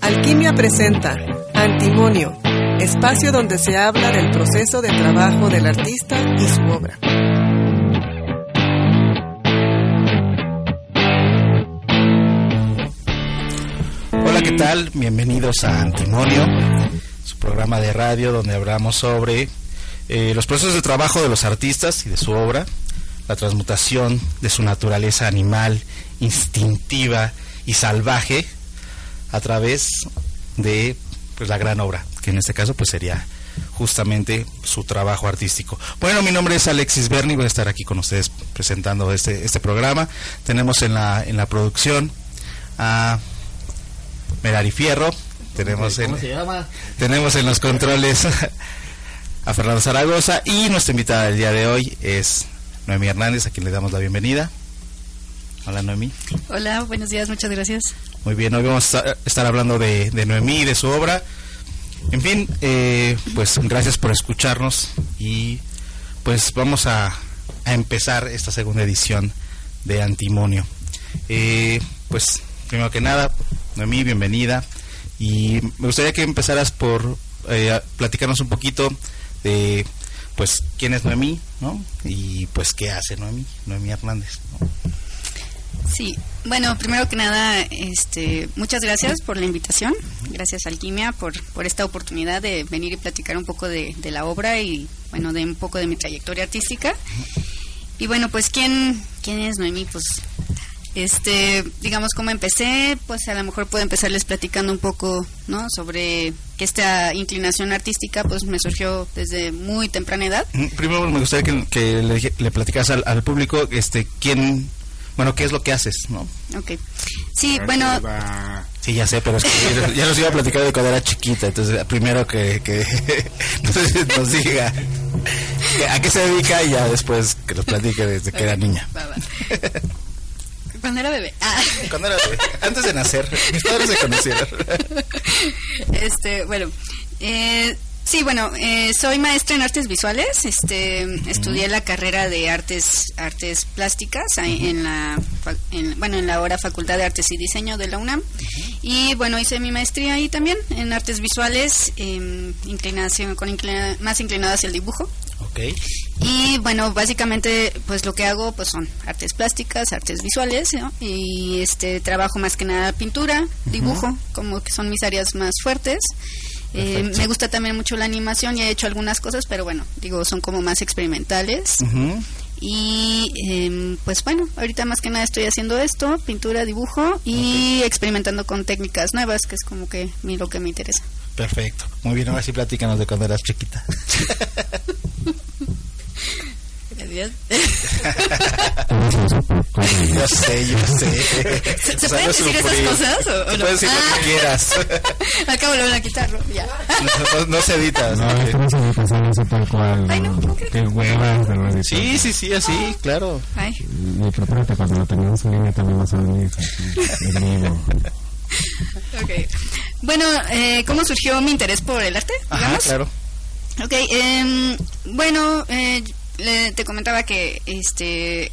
Alquimia presenta Antimonio, espacio donde se habla del proceso de trabajo del artista y su obra. Hola, ¿qué tal? Bienvenidos a Antimonio, programa de radio donde hablamos sobre eh, los procesos de trabajo de los artistas y de su obra, la transmutación de su naturaleza animal, instintiva y salvaje a través de pues, la gran obra, que en este caso pues sería justamente su trabajo artístico. Bueno, mi nombre es Alexis Berni, voy a estar aquí con ustedes presentando este, este programa. Tenemos en la, en la producción a Merari Fierro, tenemos en, tenemos en los controles a Fernando Zaragoza y nuestra invitada del día de hoy es Noemí Hernández, a quien le damos la bienvenida. Hola Noemí. Hola, buenos días, muchas gracias. Muy bien, hoy vamos a estar hablando de, de Noemí y de su obra. En fin, eh, pues gracias por escucharnos y pues vamos a, a empezar esta segunda edición de Antimonio. Eh, pues primero que nada, Noemí, bienvenida. Y me gustaría que empezaras por eh, platicarnos un poquito de pues quién es Noemí, ¿no? Y pues qué hace Noemí, Noemí Hernández. ¿no? Sí, bueno, primero que nada, este, muchas gracias por la invitación, gracias Alquimia por, por esta oportunidad de venir y platicar un poco de, de la obra y, bueno, de un poco de mi trayectoria artística. Y bueno, pues, ¿quién, quién es Noemí? Pues, este, digamos, cómo empecé, pues a lo mejor puedo empezarles platicando un poco, ¿no? Sobre que esta inclinación artística, pues, me surgió desde muy temprana edad. Primero me gustaría que, que le, le platicas al, al público, este, quién bueno, ¿qué es lo que haces, no? Ok. Sí, bueno... Sí, ya sé, pero es que ya nos iba a platicar de cuando era chiquita, entonces primero que, que nos, nos diga a qué se dedica y ya después que nos platique desde que era niña. Cuando era bebé. Ah. Cuando era bebé, antes de nacer, mis padres se conocieron. Este, bueno, eh, Sí, bueno, eh, soy maestra en artes visuales. Este, estudié la carrera de artes artes plásticas en la en, bueno en la ahora Facultad de Artes y Diseño de la UNAM y bueno hice mi maestría ahí también en artes visuales, eh, inclinación con inclina, más inclinada hacia el dibujo. Okay. Y bueno, básicamente pues lo que hago pues son artes plásticas, artes visuales ¿no? y este trabajo más que nada pintura, dibujo, uh -huh. como que son mis áreas más fuertes. Eh, me gusta también mucho la animación y he hecho algunas cosas, pero bueno, digo, son como más experimentales. Uh -huh. Y eh, pues bueno, ahorita más que nada estoy haciendo esto, pintura, dibujo y okay. experimentando con técnicas nuevas, que es como que mi, lo que me interesa. Perfecto. Muy bien, ahora sí platícanos de cuando eras chiquita. Yo sé, yo sé. ¿Se, ¿se pueden decir esas cosas o, o no? Puedes decir ah. lo que quieras. Al cabo lo van a quitarlo, ya. No, no, no se edita. No, okay. no se edita, solo así tal cual. Ay, no, ¿cómo Qué huevas de lo Sí, sí, sí, así, oh. claro. Ay. Y prepárate cuando lo tengamos en línea también vas a venir en vivo. Ok. Bueno, eh, ¿cómo surgió mi interés por el arte? Digamos? Ajá, claro. Ok, eh, bueno, eh, le, te comentaba que este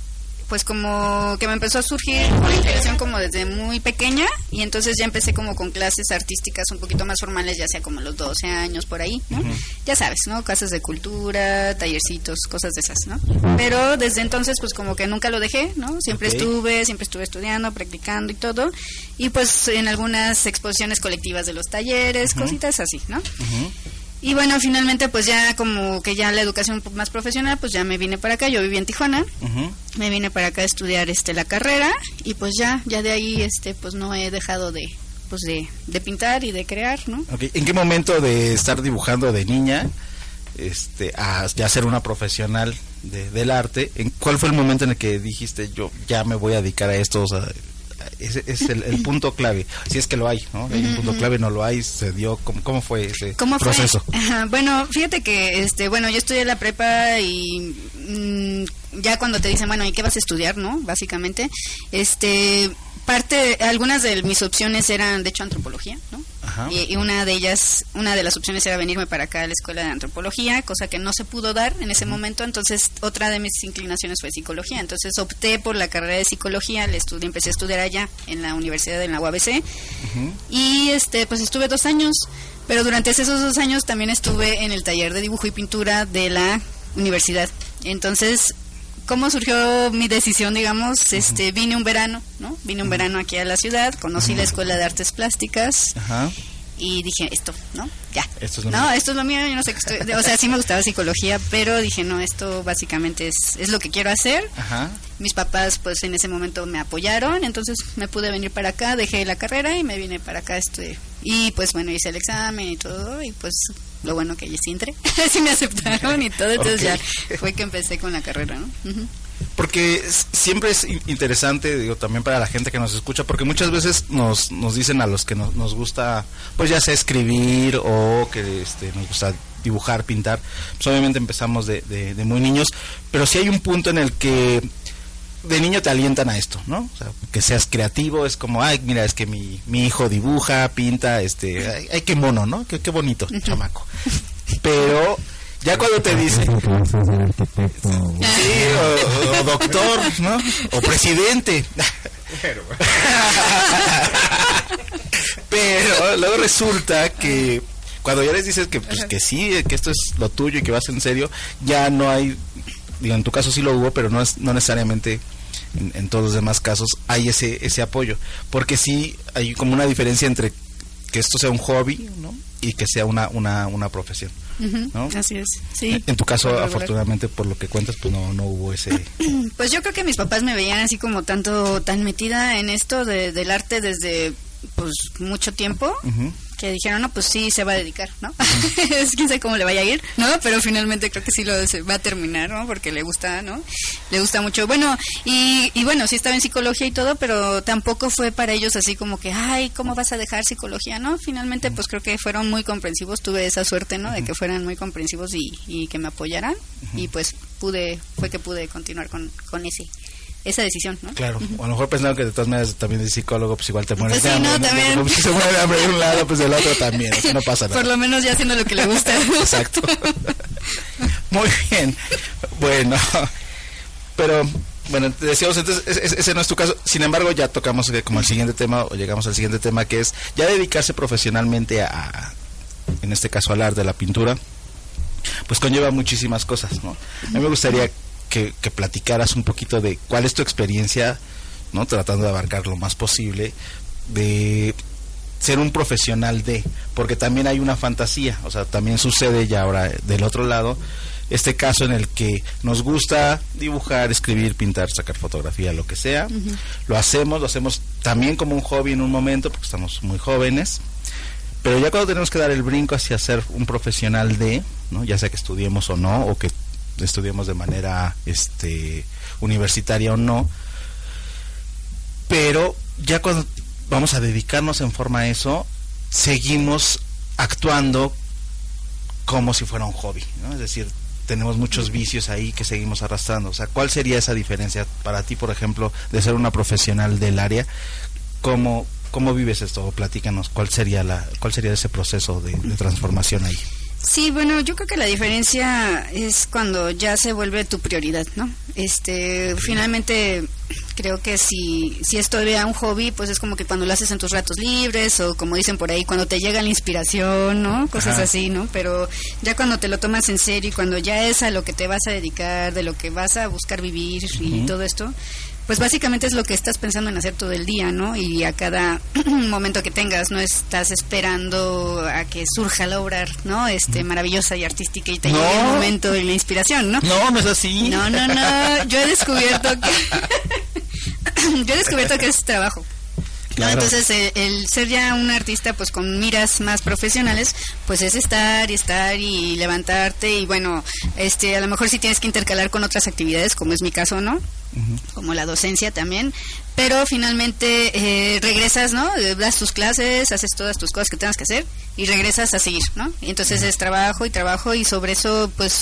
pues como que me empezó a surgir una inspiración como desde muy pequeña y entonces ya empecé como con clases artísticas un poquito más formales, ya sea como los 12 años por ahí, ¿no? Uh -huh. Ya sabes, ¿no? Casas de cultura, tallercitos, cosas de esas, ¿no? Uh -huh. Pero desde entonces pues como que nunca lo dejé, ¿no? Siempre okay. estuve, siempre estuve estudiando, practicando y todo y pues en algunas exposiciones colectivas de los talleres, uh -huh. cositas así, ¿no? Y bueno, finalmente pues ya como que ya la educación un poco más profesional, pues ya me vine para acá, yo viví en Tijuana, uh -huh. me vine para acá a estudiar este la carrera y pues ya, ya de ahí este pues no he dejado de pues de, de pintar y de crear, ¿no? Okay. ¿En qué momento de estar dibujando de niña este a ya ser una profesional de, del arte, ¿en cuál fue el momento en el que dijiste yo ya me voy a dedicar a esto, o sea, ese es el, el, punto clave, si es que lo hay, ¿no? Hay un punto clave, no lo hay, se dio, ¿cómo, cómo fue ese ¿Cómo proceso? Fue? Ajá, bueno, fíjate que, este, bueno, yo estudié la prepa y mmm, ya cuando te dicen, bueno, ¿y qué vas a estudiar, no? Básicamente, este, parte, algunas de mis opciones eran, de hecho, antropología, ¿no? Ajá. Y, y una de ellas, una de las opciones era venirme para acá a la escuela de antropología, cosa que no se pudo dar en ese momento. Entonces, otra de mis inclinaciones fue psicología. Entonces, opté por la carrera de psicología, le estudié, empecé a estudiar allá en la Universidad de la UABC. Y este, pues estuve dos años. Pero durante esos dos años también estuve en el taller de dibujo y pintura de la universidad. Entonces, ¿cómo surgió mi decisión, digamos? Este, vine un verano, ¿no? Vine un verano aquí a la ciudad, conocí la Escuela de Artes Plásticas Ajá. Y dije, esto, ¿no? Ya. Esto es lo no, mío. esto es lo mío, yo no sé qué estoy... O sea, sí me gustaba psicología, pero dije, no, esto básicamente es, es lo que quiero hacer. Ajá. Mis papás, pues en ese momento me apoyaron, entonces me pude venir para acá, dejé la carrera y me vine para acá. Este, y pues bueno, hice el examen y todo, y pues lo bueno que sí entré, sí me aceptaron y todo, entonces ya fue que empecé con la carrera, ¿no? Ujú. Porque siempre es in- interesante, digo, también para la gente que nos escucha, porque muchas veces nos, nos dicen a los que nos, nos gusta, pues ya sea escribir o que este, nos gusta dibujar, pintar, pues obviamente empezamos de, de- de muy niños, pero sí hay un punto en el que de niño te alientan a esto, ¿no? O sea, que seas creativo, es como, ay, mira, es que mi, mi hijo dibuja, pinta, este, ay, ay, qué mono, ¿no? Qué, qué bonito, chamaco. Pero ya cuando te o- Sí, o, o doctor, ¿no? O presidente. Pero luego resulta que cuando ya les dices que pues que sí, que esto es lo tuyo y que vas en serio, ya no hay, digo, en tu caso sí lo hubo, pero no es no necesariamente en, en todos los demás casos hay ese ese apoyo, porque sí hay como una diferencia entre que esto sea un hobby, ¿no? Y que sea una una una profesión. Así es, sí. En tu caso, afortunadamente, por lo que cuentas, pues no, no hubo ese... Pues yo creo que mis papás me veían así como tanto, tan metida en esto de- del arte desde pues mucho tiempo, Ujú. Que dijeron, no, pues sí, se va a dedicar, ¿no? es quién sabe cómo le vaya a ir, ¿no? Pero finalmente creo que sí lo va a terminar, ¿no? Porque le gusta, ¿no? Le gusta mucho. Bueno, y, y bueno, sí estaba en psicología y todo, pero tampoco fue para ellos así como que, ay, ¿cómo vas a dejar psicología, no? Finalmente, pues creo que fueron muy comprensivos, tuve esa suerte, ¿no? De que fueran muy comprensivos y, y que me apoyaran, y pues pude, fue que pude continuar con, con ese, esa decisión, ¿no? Claro, o a lo mejor pensaron que de todas maneras también de psicólogo, pues igual te mueres Pues de sí, hambre. no, también. Pues si se muere de hambre de un lado, pues del otro también, o sea, no pasa nada. Por lo menos ya haciendo lo que le gusta. Exacto. Muy bien. Bueno, pero bueno, decíamos entonces, ese, no es tu caso. Sin embargo, ya tocamos como el siguiente tema, o llegamos al siguiente tema, que es ya dedicarse profesionalmente a, a- en este caso, al arte de la pintura, pues conlleva muchísimas cosas, ¿no? A mí me gustaría que, que platicaras un poquito de cuál es tu experiencia, ¿no? Tratando de abarcar lo más posible, de ser un profesional de, porque también hay una fantasía, o sea, también sucede ya ahora del otro lado, este caso en el que nos gusta dibujar, escribir, pintar, sacar fotografía, lo que sea, lo hacemos, lo hacemos también como un hobby en un momento, porque estamos muy jóvenes, pero ya cuando tenemos que dar el brinco hacia ser un profesional de, ¿no? ya sea que estudiemos o no, o que estudiemos de manera este universitaria o no, pero ya cuando vamos a dedicarnos en forma a eso, seguimos actuando como si fuera un hobby, ¿no? Es decir, tenemos muchos vicios ahí que seguimos arrastrando. O sea, ¿cuál sería esa diferencia para ti, por ejemplo, de ser una profesional del área? ¿Cómo, cómo vives esto? O platícanos, ¿cuál sería, la, cuál sería ese proceso de transformación ahí? Sí, bueno, yo creo que la diferencia es cuando ya se vuelve tu prioridad, ¿no? Este, finalmente creo que si si es todavía un hobby, pues es como que cuando lo haces en tus ratos libres o como dicen por ahí, cuando te llega la inspiración, ¿no? Cosas Ajá. así, ¿no? Pero ya cuando te lo tomas en serio y cuando ya es a lo que te vas a dedicar, de lo que vas a buscar vivir y todo esto, pues básicamente es lo que estás pensando en hacer todo el día, ¿no? Y a cada momento que tengas, no estás esperando a que surja la obra, ¿no? Este, maravillosa y artística y te No. llegue el momento y la inspiración, ¿no? No, no es así. No, no, no, yo he descubierto que yo he descubierto que es trabajo. ¿No? Entonces, el, el ser ya un artista, pues con miras más profesionales, pues es estar y estar y levantarte y bueno, este, a lo mejor sí tienes que intercalar con otras actividades, como es mi caso, ¿no? Como la docencia también, pero finalmente eh, regresas, ¿no? Eh, Das tus clases, haces todas tus cosas que tengas que hacer y regresas a seguir, ¿no? Y entonces es trabajo y trabajo y sobre eso, pues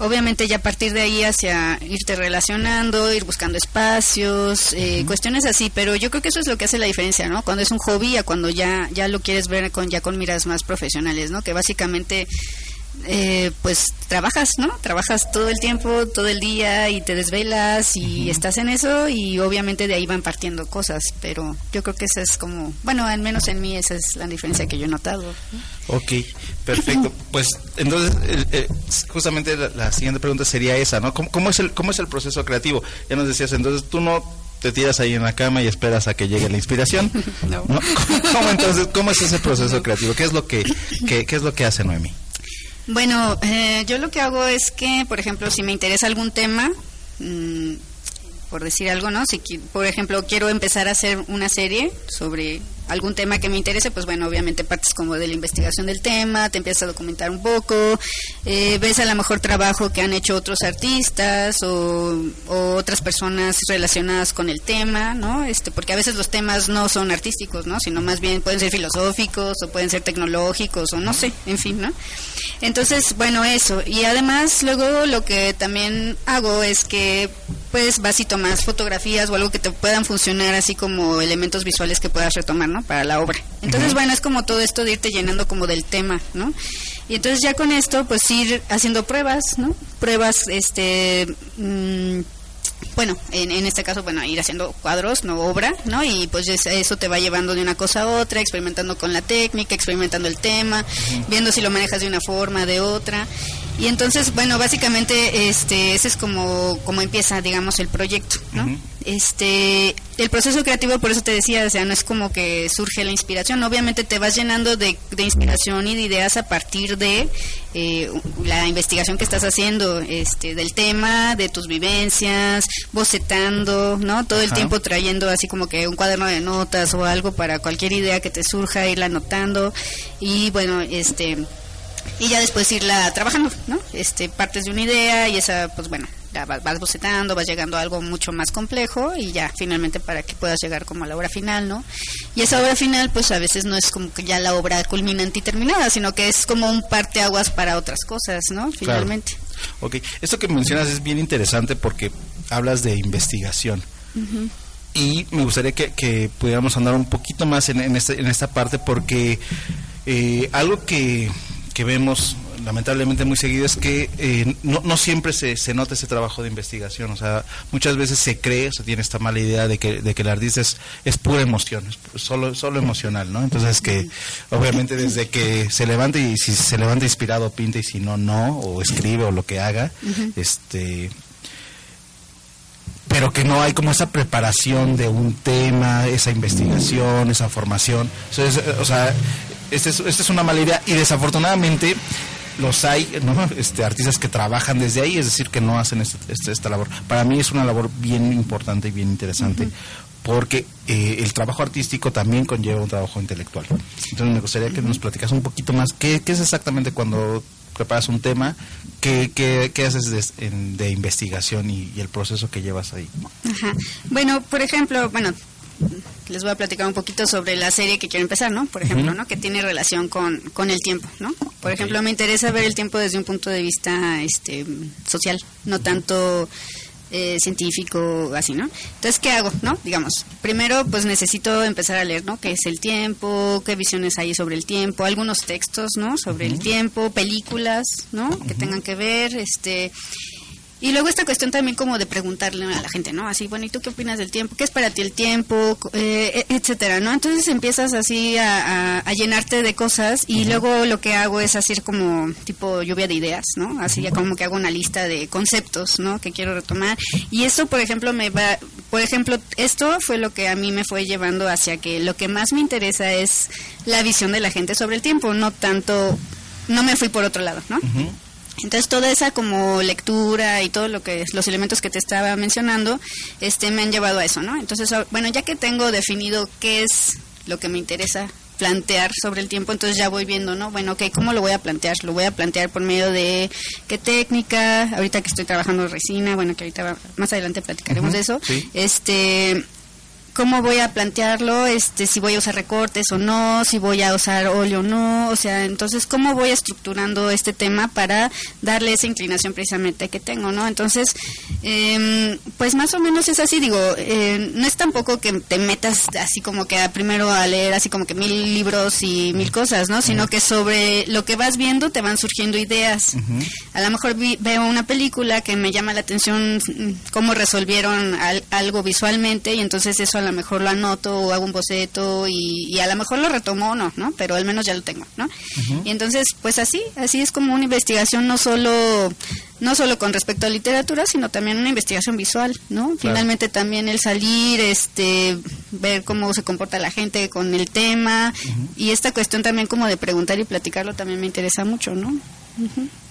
Obviamente ya a partir de ahí hacia irte relacionando, ir buscando espacios, eh, cuestiones así, pero yo creo que eso es lo que hace la diferencia, ¿no? Cuando es un hobby a cuando ya ya lo quieres ver con ya con miras más profesionales, ¿no? Que básicamente eh, pues trabajas, ¿no? Trabajas todo el tiempo, todo el día y te desvelas y estás en eso y obviamente de ahí van partiendo cosas, pero yo creo que esa es como, bueno, al menos en mí esa es la diferencia que yo he notado. Ok, perfecto. Pues entonces, eh, justamente la, la siguiente pregunta sería esa, ¿no? ¿Cómo, cómo es el, ¿Cómo es el proceso creativo? Ya nos decías, entonces tú no te tiras ahí en la cama y esperas a que llegue la inspiración. No. ¿Cómo, cómo entonces, cómo es ese proceso creativo? ¿Qué es lo que, qué es lo que hace Noemi? Bueno, eh, yo lo que hago es que, por ejemplo, si me interesa algún tema, mm, por decir algo, ¿no? Si, por ejemplo, quiero empezar a hacer una serie sobre algún tema que me interese, pues bueno, obviamente partes como de la investigación del tema, te empiezas a documentar un poco, eh, ves a lo mejor trabajo que han hecho otros artistas o, o otras personas relacionadas con el tema, ¿no? Este, porque a veces los temas no son artísticos, ¿no? Sino más bien pueden ser filosóficos o pueden ser tecnológicos o no sé, en fin, ¿no? Entonces, bueno, eso. Y además, luego lo que también hago es que, pues, vas y tomas fotografías o algo que te puedan funcionar así como elementos visuales que puedas retomar, ¿no? Para la obra. Entonces, bueno, es como todo esto de irte llenando como del tema, ¿no? Y entonces ya con esto, pues, ir haciendo pruebas, ¿no? Pruebas, este... mm, bueno, en, en este caso, bueno, ir haciendo cuadros, no obra, ¿no? Y pues es- eso te va llevando de una cosa a otra, experimentando con la técnica, experimentando el tema, viendo si lo manejas de una forma, de otra. Y entonces, bueno, básicamente, este, ese es como, como empieza, digamos, el proyecto, ¿no? Este, el proceso creativo, por eso te decía, o sea, no es como que surge la inspiración, obviamente te vas llenando de, de inspiración y de ideas a partir de eh, la investigación que estás haciendo, este, del tema, de tus vivencias, bocetando, ¿no? Todo el Ajá. tiempo trayendo así como que un cuaderno de notas o algo para cualquier idea que te surja, irla anotando y bueno, este, y ya después irla trabajando, ¿no? Este, partes de una idea y esa, pues bueno, va- vas bocetando, vas llegando a algo mucho más complejo y ya finalmente para que puedas llegar como a la obra final, ¿no? Y esa obra final, pues a veces no es como que ya la obra culminante y terminada, sino que es como un parteaguas para otras cosas, ¿no? Finalmente. Ok, esto que mencionas es bien interesante porque hablas de investigación. Y me gustaría que, que pudiéramos andar un poquito más en, en, este- en esta parte porque eh, algo que, que vemos lamentablemente muy seguido es que eh, no, no siempre se, se nota ese trabajo de investigación. O sea, muchas veces se cree, o se tiene esta mala idea de que, de que el artista es, es pura emoción, es solo, solo emocional, ¿no? Entonces que obviamente desde que se levanta y si se levanta inspirado pinta y si no, no, o escribe o lo que haga, este pero que no hay como esa preparación de un tema, esa investigación, esa formación. Entonces, o sea, esta es, esta es una mala idea y desafortunadamente los hay, ¿no? Este, artistas que trabajan desde ahí, es decir, que no hacen este- este- esta labor. Para mí es una labor bien importante y bien interesante. Porque eh, el trabajo artístico también conlleva un trabajo intelectual. Entonces me gustaría que nos platicas un poquito más qué, qué es exactamente cuando preparas un tema, qué, qué, qué haces de, en- de investigación y, y el proceso que llevas ahí. Ajá. Bueno, por ejemplo, bueno, les voy a platicar un poquito sobre la serie que quiero empezar, ¿no? Por ejemplo. ¿no? Que tiene relación con, con el tiempo, ¿no? Por ejemplo, me interesa ver el tiempo desde un punto de vista este, social, no tanto eh, científico, así, ¿no? Entonces, ¿qué hago, no? Digamos, primero, pues necesito empezar a leer, ¿no? ¿Qué es el tiempo? ¿Qué visiones hay sobre el tiempo? Algunos textos, ¿no? Sobre el tiempo, películas, ¿no? Que tengan que ver, este... Y luego esta cuestión también como de preguntarle a la gente, ¿no? Así, bueno, ¿y tú qué opinas del tiempo? ¿Qué es para ti el tiempo? Eh, e- etcétera, ¿no? Entonces empiezas así a, a- a llenarte de cosas y luego lo que hago es hacer como tipo lluvia de ideas, ¿no? Así ya como que hago una lista de conceptos, ¿no? Que quiero retomar. Y eso, por ejemplo, me va... Por ejemplo, esto fue lo que a mí me fue llevando hacia que lo que más me interesa es la visión de la gente sobre el tiempo, no tanto... No me fui por otro lado, ¿no? Entonces toda esa como lectura y todo lo que los elementos que te estaba mencionando, este me han llevado a eso, ¿no? Entonces, ah, bueno, ya que tengo definido qué es lo que me interesa plantear sobre el tiempo, entonces ya voy viendo, ¿no? Bueno, ok, ¿cómo lo voy a plantear? Lo voy a plantear por medio de qué técnica, ahorita que estoy trabajando resina, bueno, que ahorita va- más adelante platicaremos de eso. sí. Este cómo voy a plantearlo, este, si voy a usar recortes o no, si voy a usar óleo o no, o sea, entonces cómo voy estructurando este tema para darle esa inclinación precisamente que tengo, ¿no? Entonces, em, pues más o menos es así, digo, eh, no es tampoco que te metas así como que a, primero a leer así como que mil libros y mil cosas, ¿no? Sino que sobre lo que vas viendo te van surgiendo ideas. A lo mejor veo una película que me llama la atención mm, cómo resolvieron algo visualmente y entonces eso a lo mejor lo anoto o hago un boceto y, a lo mejor lo retomo o no, ¿no? Pero al menos ya lo tengo, ¿no? Y entonces, pues así, así es como una investigación no solo no solo con respecto a literatura, sino también una investigación visual, ¿no? Finalmente también el salir, este, ver cómo se comporta la gente con el tema y esta cuestión también como de preguntar y platicarlo también me interesa mucho, ¿no?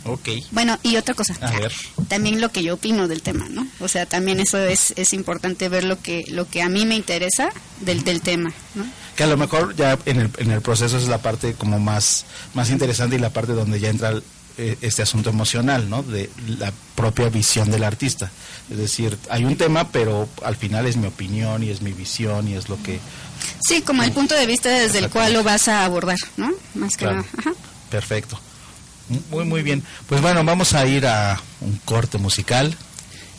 Ok. Bueno, y otra cosa. También lo que yo opino del tema, ¿no? O sea, también eso es, es importante ver lo que lo que a mí me interesa del, del tema, ¿no? Que a lo mejor ya en el, en el proceso es la parte como más, más interesante y la parte donde ya entra eh, este asunto emocional, ¿no? De la propia visión del artista. Es decir, hay un tema, pero al final es mi opinión y es mi visión y es lo que... Sí, como el punto de vista desde el cual lo vas a abordar, ¿no? Más que nada. Perfecto. Muy, muy bien. Pues bueno, vamos a ir a un corte musical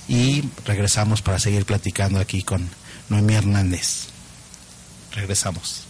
y regresamos para seguir platicando aquí con Noemí Hernández. Regresamos.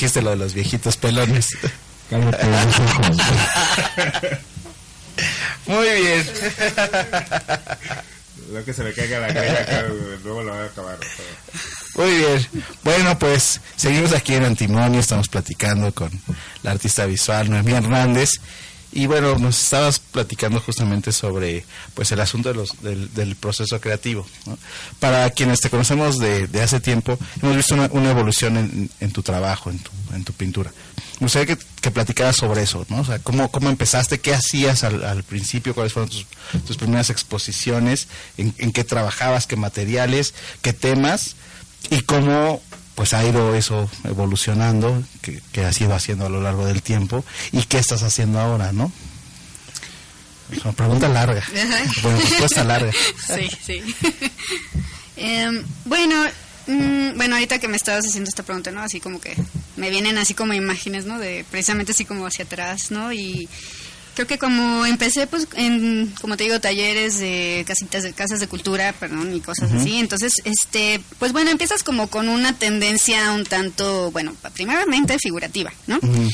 Dijiste lo de los viejitos pelones. Muy bien. Lo que se le caiga la greja, luego lo va a acabar. Muy bien. Bueno, pues seguimos aquí en Antimonio, estamos platicando con la artista visual Noemí Hernández. Y bueno, nos estabas platicando justamente sobre pues el asunto de los, del, del proceso creativo. ¿no? Para quienes te conocemos de, de hace tiempo, hemos visto una, una evolución en, en, tu trabajo, en tu, en tu pintura. Me gustaría que, que platicaras sobre eso, ¿no? O sea, cómo, cómo empezaste, qué hacías al, al principio, cuáles fueron tus, tus primeras exposiciones, en, en qué trabajabas, qué materiales, qué temas y cómo pues ha ido eso evolucionando, que, que, has ido haciendo a lo largo del tiempo, y qué estás haciendo ahora, ¿no? Es una pregunta larga. bueno, respuesta larga. Sí, sí. eh, bueno, mmm, bueno, ahorita que me estabas haciendo esta pregunta, ¿no? Así como que me vienen así como imágenes, ¿no? De precisamente así como hacia atrás, ¿no? Y creo que como empecé pues en como te digo talleres de casitas de casas de cultura perdón y cosas uh -huh. así entonces este pues bueno empiezas como con una tendencia un tanto bueno primeramente figurativa no uh -huh.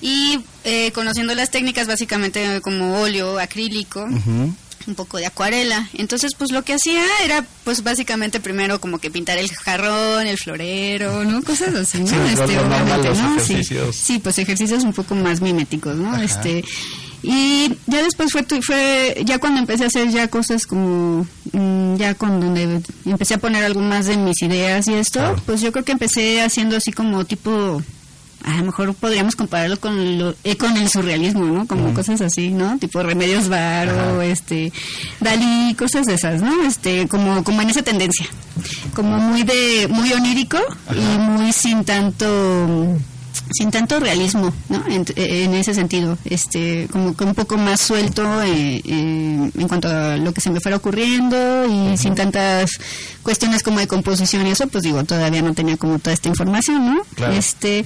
y eh, conociendo las técnicas básicamente como óleo acrílico uh -huh un poco de acuarela. Entonces, pues lo que hacía era, pues básicamente primero como que pintar el jarrón, el florero, ¿no? Cosas así, ¿no? Sí, este, obviamente, ¿no? Sí, sí, pues ejercicios un poco más miméticos, ¿no? Ajá. Este, y ya después fue, fue, ya cuando empecé a hacer ya cosas como, mmm, ya con donde empecé a poner algo más de mis ideas y esto, claro. pues yo creo que empecé haciendo así como tipo a lo mejor podríamos compararlo con lo, eh, con el surrealismo, ¿no? Como uh -huh. cosas así, ¿no? Tipo Remedios Varo, este Dalí, cosas de esas, ¿no? Este como como en esa tendencia. Como muy de muy onírico Ajá. y muy sin tanto sin tanto realismo, ¿no? En, en, ese sentido, este, como que un poco más suelto eh, eh, en cuanto a lo que se me fuera ocurriendo y uh -huh. sin tantas cuestiones como de composición y eso, pues digo, todavía no tenía como toda esta información, ¿no? Claro. Este,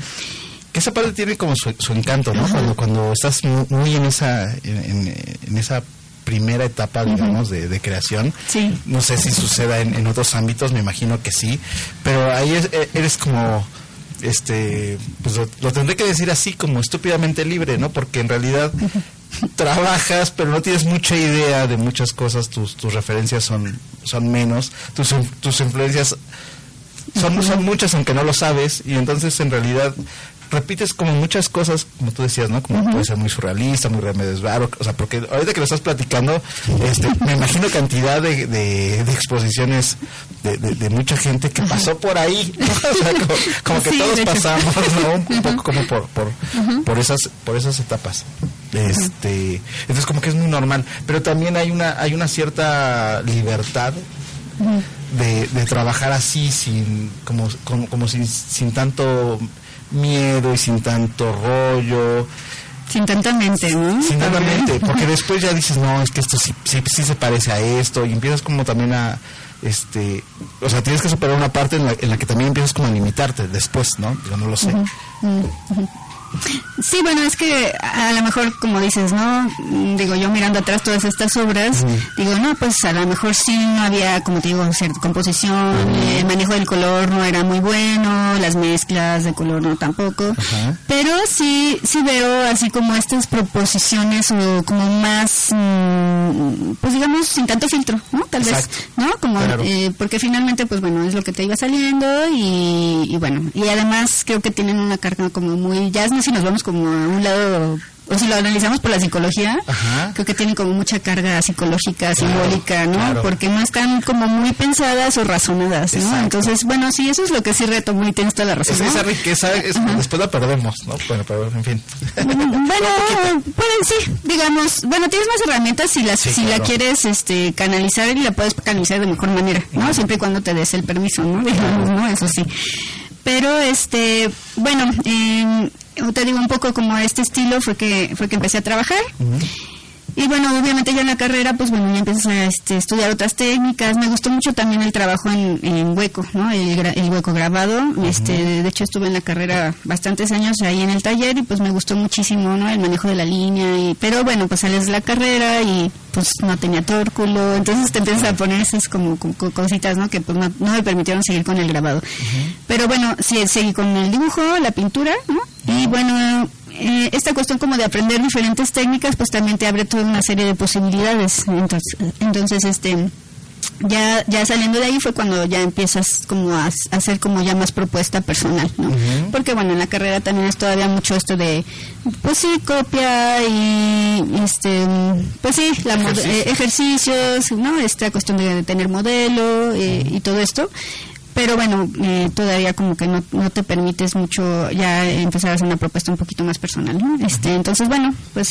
que esa parte tiene como su, su encanto, ¿no? Cuando, cuando estás muy en esa, en, en esa primera etapa, digamos, uh -huh. de, de, creación. Sí. No sé si suceda en, en, otros ámbitos, me imagino que sí, pero ahí es, e, eres como, este, pues lo, lo, tendré que decir así, como estúpidamente libre, ¿no? Porque en realidad trabajas, pero no tienes mucha idea de muchas cosas, tus, tus referencias son, son menos, tus, tus influencias son, son muchas aunque no lo sabes, y entonces en realidad repites como muchas cosas, como tú decías, ¿no? Como uh -huh. puede ser muy surrealista, muy remedios varo, o sea, porque ahorita que lo estás platicando, este, me imagino cantidad de, de, de exposiciones de, de, mucha gente que pasó por ahí, ¿no? o sea, como, como que sí, todos pasamos, ¿no? Un, uh -huh. poco como por, por, uh -huh. por esas, por esas etapas. Este, entonces como que es muy normal, pero también hay una, hay una cierta libertad de, de trabajar así sin, como, como, como sin, sin tanto miedo y sin tanto rollo. Sin tanta mente, ¿no? Sin tanta mente, porque después ya dices, no, es que esto sí, sí, sí, se parece a esto, y empiezas como también a, este, o sea, tienes que superar una parte en la, en la que también empiezas como a limitarte después, ¿no? Yo no lo sé. Uh -huh. Uh -huh. Sí, bueno, es que a lo mejor, como dices, ¿no? Digo, yo mirando atrás todas estas obras, uh -huh. digo, no, pues a lo mejor sí no había, como te digo, cierta composición, uh -huh. el manejo del color no era muy bueno, las mezclas de color no tampoco, uh -huh. pero sí, sí veo así como estas proposiciones o como más, mmm, pues digamos, sin tanto filtro, ¿no? Tal Exacto. vez, ¿no? Como, claro. eh, porque finalmente, pues bueno, es lo que te iba saliendo y, y bueno, y además creo que tienen una carga como muy, si nos vamos como a un lado o si lo analizamos por la psicología, Ajá. creo que tienen como mucha carga psicológica, claro, simbólica, ¿no? Claro. Porque no están como muy pensadas o razonadas, ¿no? Exacto. Entonces, bueno, sí, eso es lo que sí retomo y tienes toda la razón. Es esa riqueza, es, después la perdemos, ¿no? Bueno, pero en fin. bueno, pueden, sí, digamos, bueno, tienes más herramientas si, las, sí, si claro. la quieres este, canalizar y la puedes canalizar de mejor manera, ¿no? Siempre y cuando te des el permiso, ¿no? Digamos, ¿no? Eso sí. Pero, este, bueno, eh, te digo un poco como este estilo fue que fue que empecé a trabajar. Uh -huh. Y bueno, obviamente ya en la carrera, pues bueno, ya empiezas a este, estudiar otras técnicas. Me gustó mucho también el trabajo en, en hueco, ¿no? El, gra- el hueco grabado. este, de hecho, estuve en la carrera bastantes años ahí en el taller y pues me gustó muchísimo, ¿no? El manejo de la línea. Y, pero bueno, pues sales de la carrera y pues no tenía tórculo. Entonces te empiezas a poner esas como, como cositas, ¿no? Que pues no, no me permitieron seguir con el grabado. Pero bueno, sí, seguí con el dibujo, la pintura, ¿no? Y bueno, eh, esta cuestión como de aprender diferentes técnicas, pues también te abre toda una serie de posibilidades. Entonces, entonces este ya ya saliendo de ahí fue cuando ya empiezas como a, a hacer como ya más propuesta personal, ¿no? Porque bueno, en la carrera también es todavía mucho esto de pues sí, copia y este pues sí, la eh, ejercicios, ¿no? Esta cuestión de tener modelo eh, y todo esto pero bueno, eh, todavía como que no, no te permites mucho ya empezar a hacer una propuesta un poquito más personal. Este, entonces, bueno, pues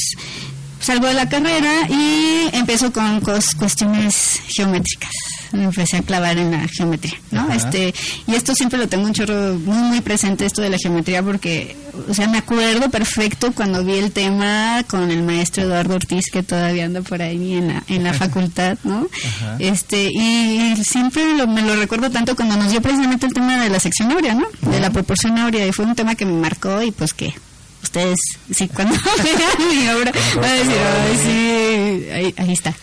salgo de la carrera y empiezo con cuestiones geométricas. Me empecé a clavar en la geometría, ¿no? Ajá. Este, y esto siempre lo tengo un chorro muy, muy presente, esto de la geometría, porque, o sea, me acuerdo perfecto cuando vi el tema con el maestro Eduardo Ortiz, que todavía anda por ahí en la, en la facultad, ¿no? Ajá. Este, y siempre lo- me lo recuerdo tanto cuando nos dio precisamente el tema de la sección áurea, ¿no? De la proporción áurea, y fue un tema que me marcó y pues que ustedes, sí, cuando vean mi obra, van a decir, ay, sí, ahí, ahí está.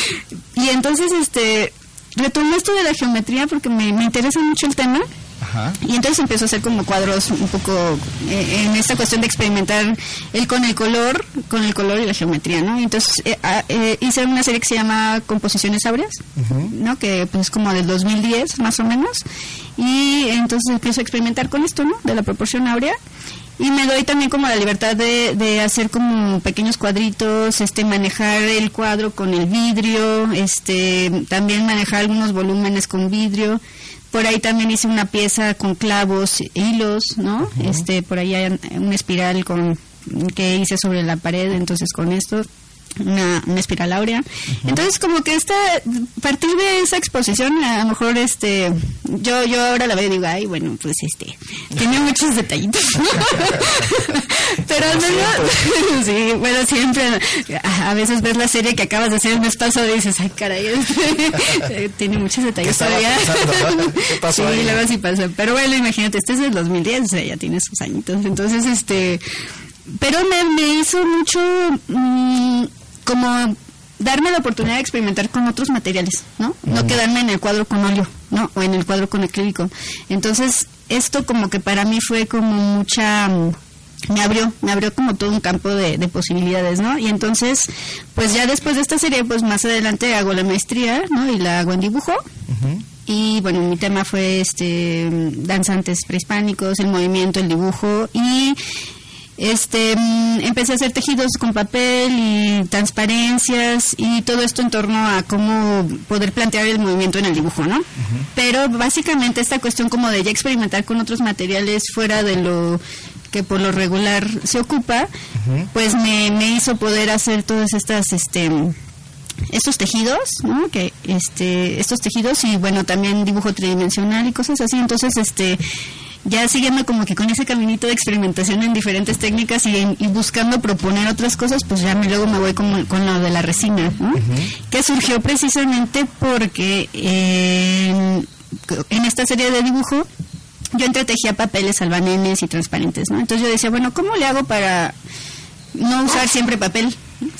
y entonces, este, retomo esto de la geometría porque me, me interesa mucho el tema. Ajá. Y entonces empezó a hacer como cuadros un poco eh, en esta cuestión de experimentar el con el color, con el color y la geometría, ¿no? Entonces eh, ah, eh, hice una serie que se llama Composiciones Áureas, ¿no? Que pues es como del 2010 más o menos. Y entonces empiezo a experimentar con esto, ¿no? De la proporción áurea. Y me doy también como la libertad de, de hacer como pequeños cuadritos, este, manejar el cuadro con el vidrio, este, también manejar algunos volúmenes con vidrio. Por ahí también hice una pieza con clavos, hilos, ¿no? Este, por ahí hay una espiral con que hice sobre la pared, entonces con esto una, una espiral áurea. Entonces como que esta a partir de esa exposición a lo mejor este yo yo ahora la veo y digo, ay, bueno, pues este tiene muchos detallitos. Pero al menos sí, bueno, siempre a, a veces ves la serie que acabas de hacer un espacio y dices, ay, caray, este, tiene muchos detalles todavía. pensando? ¿Qué pasó sí, luego sí pasa. Pero bueno, imagínate, este es del 2010, o sea, ya tiene sus añitos. Entonces, este, pero me, me hizo mucho mm, como darme la oportunidad de experimentar con otros materiales, ¿no? No quedarme en el cuadro con óleo, ¿no? O en el cuadro con acrílico. Entonces, esto como que para mí fue como mucha... mm, me abrió, me abrió como todo un campo de, de posibilidades, ¿no? Y entonces, pues ya después de esta serie, pues más adelante hago la maestría, ¿no? Y la hago en dibujo. Y bueno, mi tema fue este danzantes prehispánicos, el movimiento, el dibujo y este mm, empecé a hacer tejidos con papel y transparencias y todo esto en torno a cómo poder plantear el movimiento en el dibujo, ¿no? Pero básicamente esta cuestión como de ya experimentar con otros materiales fuera de lo que por lo regular se ocupa, pues me, me hizo poder hacer todas estas este estos tejidos, ¿no? Que este estos tejidos y bueno, también dibujo tridimensional y cosas así, entonces este ya siguiendo como que con ese caminito de experimentación en diferentes técnicas y, en- y buscando proponer otras cosas, pues ya me, luego me voy como con lo de la resina, ¿no? Que surgió precisamente porque eh, en esta serie de dibujo yo entretejía papeles albanenes y transparentes, ¿no? Entonces yo decía, bueno, ¿cómo le hago para no usar siempre papel?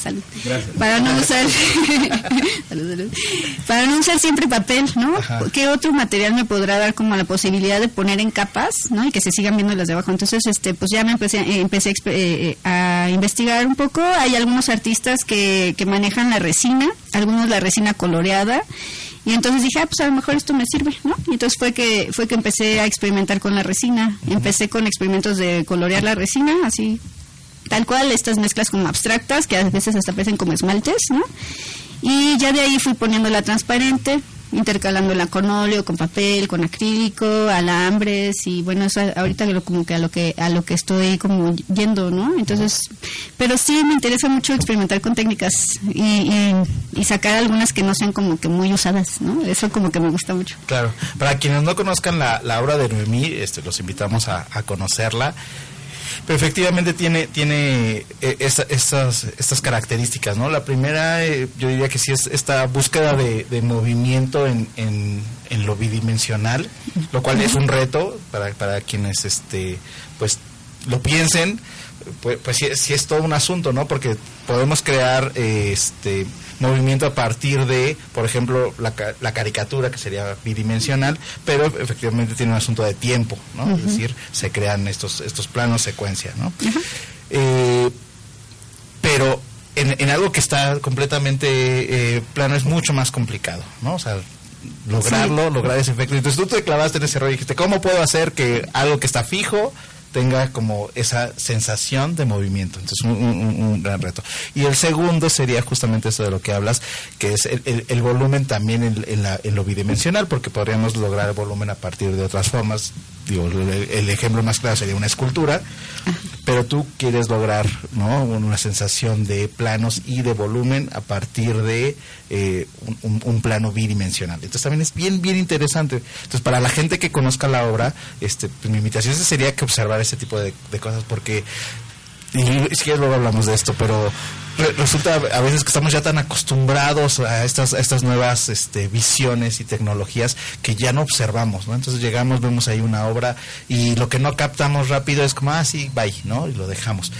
Salud. Para no usar Salud, salud. para no usar siempre papel, ¿no? Ajá. ¿Qué otro material me podrá dar como la posibilidad de poner en capas, ¿no? Y que se sigan viendo las de abajo. Entonces, este, pues ya me empecé, eh, empecé a, eh, eh, a investigar un poco. Hay algunos artistas que, que manejan la resina, algunos la resina coloreada. Y entonces dije, ah, pues a lo mejor esto me sirve, ¿no? Y entonces fue que fue que empecé a experimentar con la resina. Empecé con experimentos de colorear la resina, así tal cual, estas mezclas como abstractas, que a veces hasta parecen como esmaltes, ¿no? Y ya de ahí fui poniéndola transparente, intercalándola con óleo, con papel, con acrílico, alambres y bueno, eso ahorita como que a lo que a lo que estoy como yendo, ¿no? Entonces, pero sí me interesa mucho experimentar con técnicas y, y, y sacar algunas que no sean como que muy usadas, ¿no? Eso como que me gusta mucho. Claro, para quienes no conozcan la, la obra de Noemí, este, los invitamos a, a conocerla. Pero efectivamente tiene tiene eh, esta- estas estas características, ¿no? La primera, eh, yo diría que sí es esta búsqueda de, de movimiento en, en, en lo bidimensional, lo cual es un reto para, para quienes este pues lo piensen, pues, pues sí, sí es todo un asunto, ¿no? Porque podemos crear eh, este movimiento a partir de, por ejemplo, la, la caricatura, que sería bidimensional, pero efectivamente tiene un asunto de tiempo, ¿no? Es decir, se crean estos, estos planos secuencia, ¿no? Eh, pero en, en algo que está completamente eh, plano es mucho más complicado, ¿no? O sea, lograrlo, lograr ese efecto. Entonces tú te clavaste en ese rollo y dijiste, ¿cómo puedo hacer que algo que está fijo tenga como esa sensación de movimiento? Entonces un, gran reto. Y el segundo sería justamente eso de lo que hablas, que es el, el- el volumen también en, en la- en lo bidimensional, porque podríamos lograr el volumen a partir de otras formas. Digo, el, ejemplo más claro sería una escultura, pero tú quieres lograr ¿no? una sensación de planos y de volumen a partir de eh, un plano bidimensional. Entonces también es bien, bien interesante. Entonces para la gente que conozca la obra, este, pues, mi invitación sería que observar ese tipo de, de cosas porque y si quieres luego hablamos de esto, pero re- resulta a veces que estamos ya tan acostumbrados a estas, a estas nuevas este, visiones y tecnologías que ya no observamos, ¿no? Entonces llegamos, vemos ahí una obra y lo que no captamos rápido es como, ah, sí, bye, ¿no? Y lo dejamos.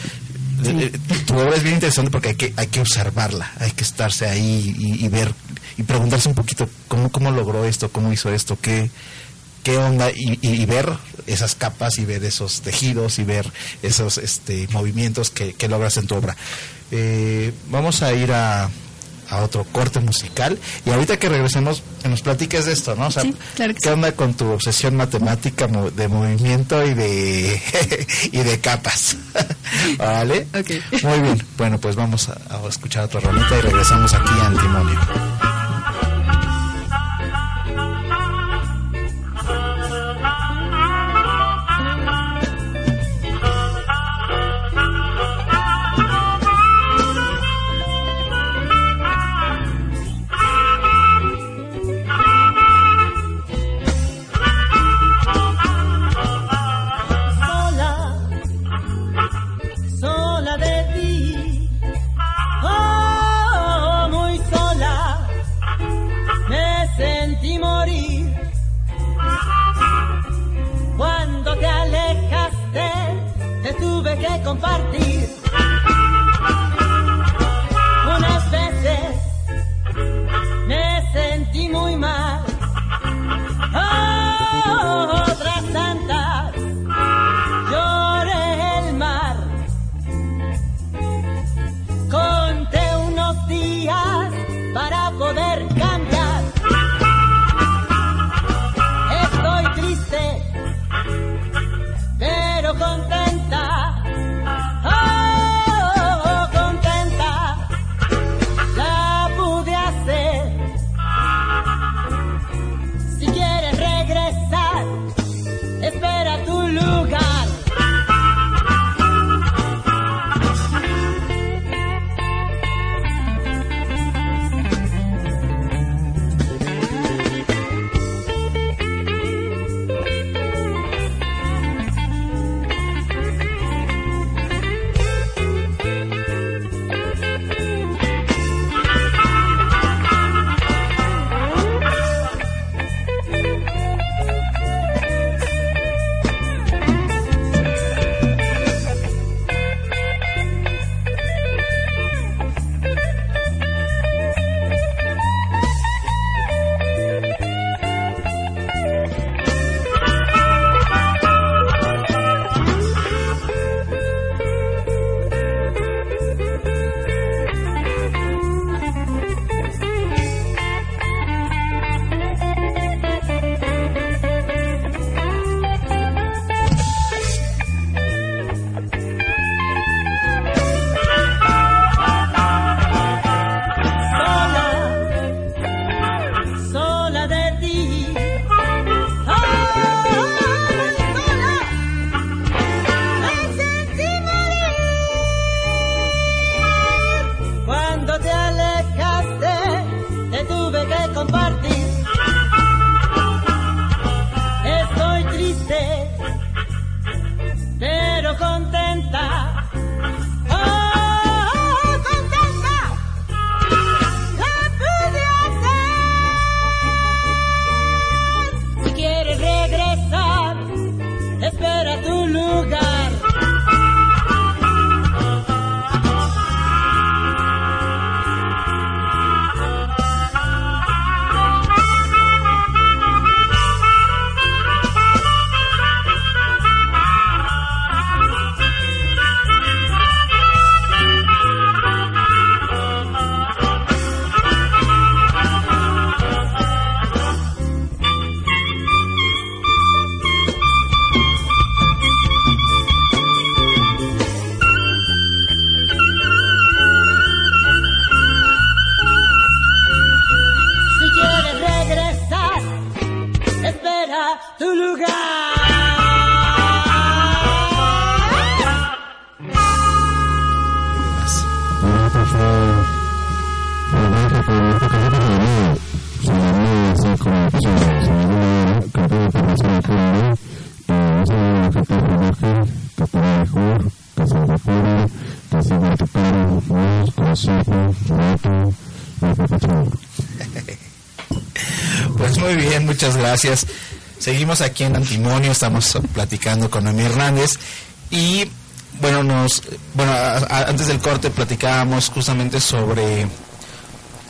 Eh, eh, tu obra es bien interesante porque hay que, hay que observarla, hay que estarse ahí y, y ver y preguntarse un poquito cómo, cómo logró esto, cómo hizo esto, qué, qué onda y, y- y ver esas capas y ver esos tejidos y ver esos este, movimientos que, que logras en tu obra. Eh, vamos a ir a, a otro corte musical y ahorita que regresemos que nos platiques de esto, ¿no? O sea, Sí, claro que ¿qué sí. onda con tu obsesión matemática de movimiento y de y de capas? ¿Vale? Muy bien. Bueno, pues vamos a, a escuchar otra y regresamos aquí a Antimonio. Compartir. Muchas gracias. Seguimos aquí en Antimonio, estamos platicando con Noemí Hernández y bueno, nos bueno, antes del corte platicábamos justamente sobre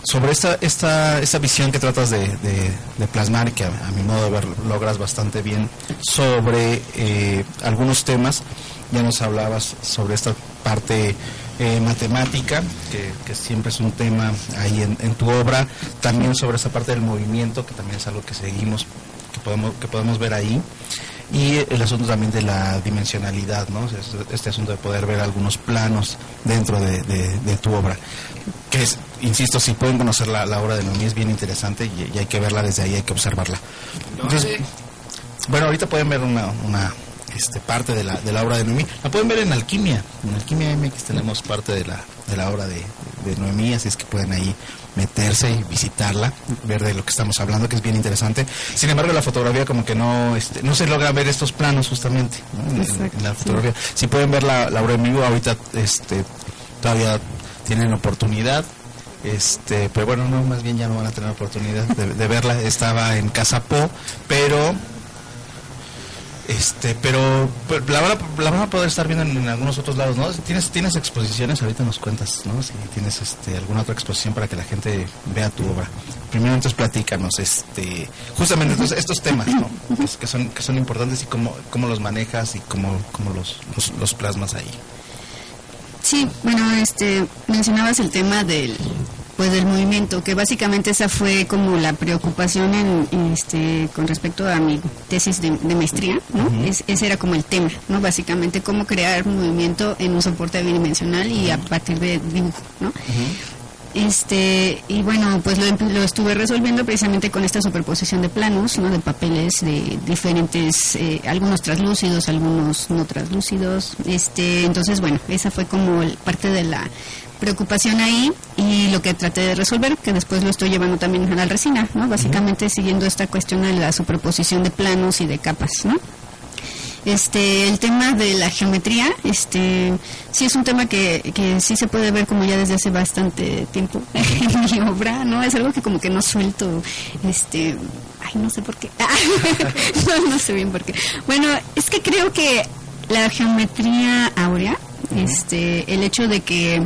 sobre esta esta esta visión que tratas de, de- de plasmar y que a, a mi modo de ver logras bastante bien sobre eh, algunos temas. Ya nos hablabas sobre esta parte eh, matemática, que, que siempre es un tema ahí en, en tu obra. También sobre esa parte del movimiento, que también es algo que seguimos, que podemos, que podemos ver ahí. Y el asunto también de la dimensionalidad, ¿no? Este- Este asunto de poder ver algunos planos dentro de, de- de tu obra. Que es, insisto, si pueden conocer la, la obra de Noemí es bien interesante y, y hay que verla desde ahí, hay que observarla. Entonces, bueno, ahorita pueden ver una, una este, parte de la, de la obra de Noemí. La pueden ver en Alquimia. En Alquimia MX tenemos parte de la, de la obra de, de Noemí, así es que pueden ahí meterse y visitarla, ver de lo que estamos hablando, que es bien interesante. Sin embargo, la fotografía como que no este, no se logra ver estos planos justamente ¿no? en, la fotografía. Si pueden ver la, la obra en vivo, ahorita este, todavía tienen oportunidad. Este, pero bueno, no, más bien ya no van a tener oportunidad de, de verla. Estaba en Casa Po, pero este, pero, la, van a, la van a poder estar viendo en, algunos otros lados, ¿no? Tienes, tienes exposiciones, ahorita nos cuentas, ¿no? Si tienes este, alguna otra exposición para que la gente vea tu obra. Primero entonces platícanos, este, justamente estos temas, ¿no? Que, que son, que son importantes y cómo, cómo los manejas y cómo, cómo los, los, los plasmas ahí. Sí, bueno, este, mencionabas el tema del, pues del movimiento, que básicamente esa fue como la preocupación en, en este, con respecto a mi tesis de, de maestría, ¿no? Es- ese era como el tema, ¿no? Básicamente cómo crear movimiento en un soporte bidimensional y a partir de dibujo, ¿no? Este, y bueno, pues lo, lo estuve resolviendo precisamente con esta superposición de planos, ¿no? De papeles de diferentes, eh, algunos translúcidos, algunos no translúcidos. Este, entonces, bueno, esa fue como el- parte de la preocupación ahí y lo que traté de resolver, que después lo estoy llevando también a la resina, ¿no? Básicamente siguiendo esta cuestión de la superposición de planos y de capas, ¿no? Este, el tema de la geometría, este, sí es un tema que, que sí se puede ver como ya desde hace bastante tiempo en mi obra, ¿no? Es algo que como que no suelto, este, ay, no sé por qué. no, no sé bien por qué. Bueno, es que creo que la geometría áurea, este, el hecho de que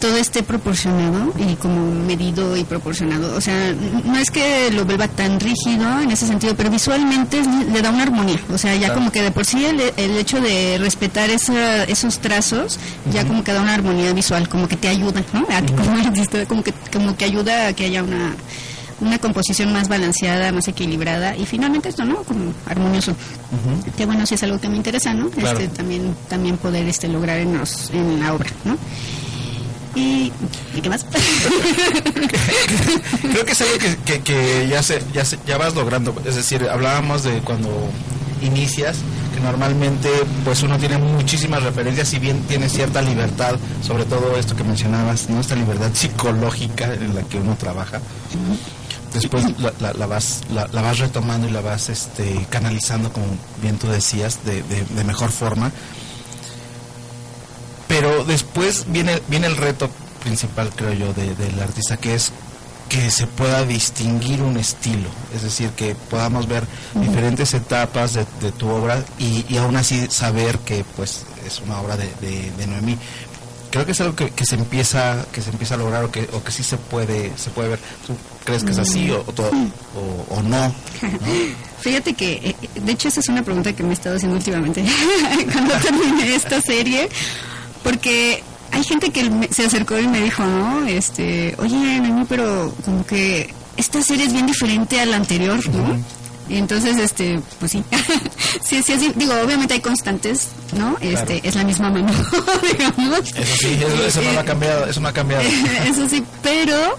todo esté proporcionado y como medido y proporcionado. O sea, no es que lo vuelva tan rígido en ese sentido, pero visualmente le da una armonía. O sea, ya como que de por sí el, el hecho de respetar esa- esos trazos, ya como que da una armonía visual, como que te ayuda, ¿no? A como artista, como que, como que ayuda a que haya una una composición más balanceada, más equilibrada y finalmente esto, ¿no? Como armonioso. Que bueno, si es algo que me interesa, ¿no? Claro. Este, también también poder este lograr en los en la obra, ¿no? Y, ¿y qué más? Creo que es algo que, que, que ya, se, ya, se- ya vas logrando. Es decir, hablábamos de cuando inicias, que normalmente pues uno tiene muchísimas referencias, si bien tiene cierta libertad, sobre todo esto que mencionabas, ¿no? Esta libertad psicológica en la que uno trabaja. Después la, la- la vas la, la vas retomando y la vas este canalizando como bien tú decías de, de- de mejor forma. Pero después viene viene el reto principal creo yo de- del artista que es que se pueda distinguir un estilo. Es decir que podamos ver diferentes etapas de, de tu obra y, y aún así saber que pues es una obra de, de, de Noemí creo que es algo que, que se empieza que se empieza a lograr o que o que sí se puede se puede ver tú crees que es así o, o, to- o- o no, ¿no? Fíjate que, eh, de hecho, esa es una pregunta que me he estado haciendo últimamente cuando terminé esta serie, porque hay gente que se acercó y me dijo, ¿no? Este, oye, Noemí, pero como que esta serie es bien diferente a la anterior, ¿no? Entonces, este, pues sí, sí, sí, sí, digo, obviamente hay constantes, ¿no? Este, Claro. es la misma mano, digamos. eso sí eso, eso no ha cambiado eso no ha cambiado Eso sí, pero,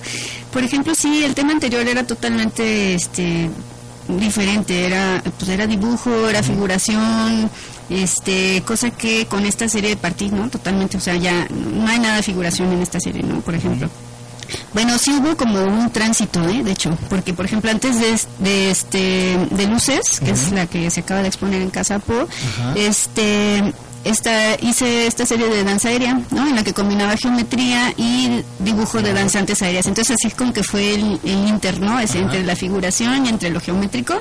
por ejemplo, sí, el tema anterior era totalmente este diferente, era pues era dibujo, era figuración, este, cosa que con esta serie de partí, ¿no? Totalmente, o sea, ya no hay nada de figuración en esta serie, ¿no? Por ejemplo. Bueno, sí hubo como un tránsito, ¿eh? de hecho, porque por ejemplo antes de, es- de este de luces, que es la que se acaba de exponer en Casa Po, este esta, hice esta serie de danza aérea, ¿no? En la que combinaba geometría y dibujo de danzantes aéreas. Entonces así es como que fue el, el inter, ¿no? Es entre la figuración y entre lo geométrico.